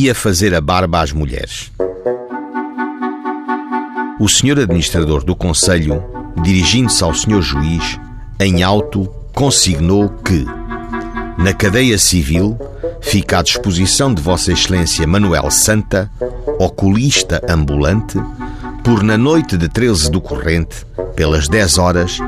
ia fazer a barba às mulheres. O senhor administrador do Conselho, dirigindo-se ao senhor juiz, em alto, consignou que, na cadeia civil, fica à disposição de Vossa Excelência Manuel Santa, oculista ambulante, por na noite de 13 do corrente, pelas 10 horas,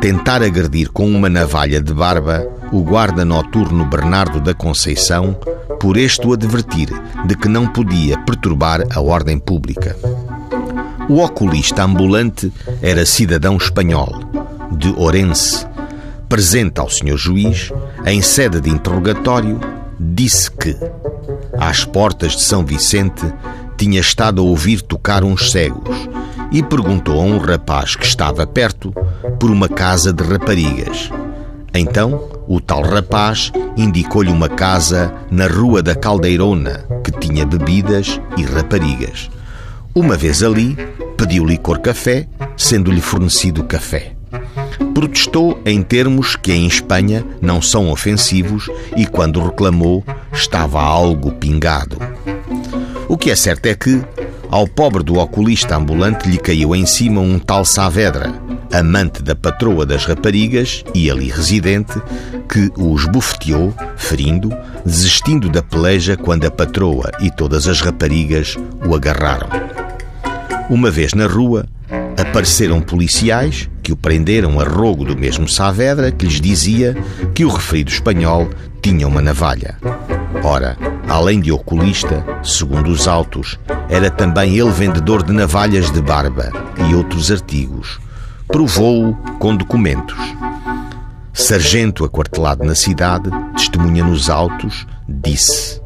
tentar agredir com uma navalha de barba o guarda noturno Bernardo da Conceição, por este o advertir de que não podia perturbar a ordem pública. O oculista ambulante era cidadão espanhol, de Orense. Presente ao senhor juiz, em sede de interrogatório, disse que, às portas de São Vicente, tinha estado a ouvir tocar uns cegos e perguntou a um rapaz que estava perto por uma casa de raparigas. Então, o tal rapaz indicou-lhe uma casa na Rua da Caldeirona, que tinha bebidas e raparigas. Uma vez ali, pediu licor café, sendo-lhe fornecido café. Protestou em termos que em Espanha não são ofensivos e, quando reclamou, estava algo pingado. O que é certo é que, ao pobre do oculista ambulante lhe caiu em cima um tal Saavedra, amante da patroa das raparigas e ali residente, que os bufeteou, ferindo, desistindo da peleja quando a patroa e todas as raparigas o agarraram. Uma vez na rua, apareceram policiais que o prenderam a rogo do mesmo Saavedra que lhes dizia que o referido espanhol tinha uma navalha. Ora, além de oculista, segundo os autos, era também ele vendedor de navalhas de barba e outros artigos. Provou-o com documentos. Sargento aquartelado na cidade, testemunha nos autos, disse: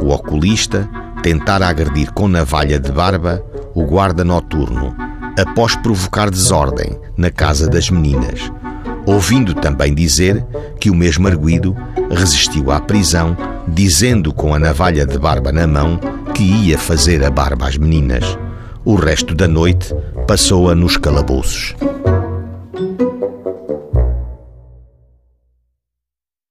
O oculista tentara agredir com navalha de barba o guarda noturno, após provocar desordem na casa das meninas, ouvindo também dizer que o mesmo arguido resistiu à prisão, dizendo com a navalha de barba na mão que ia fazer a barba às meninas. O resto da noite passou-a nos calabouços.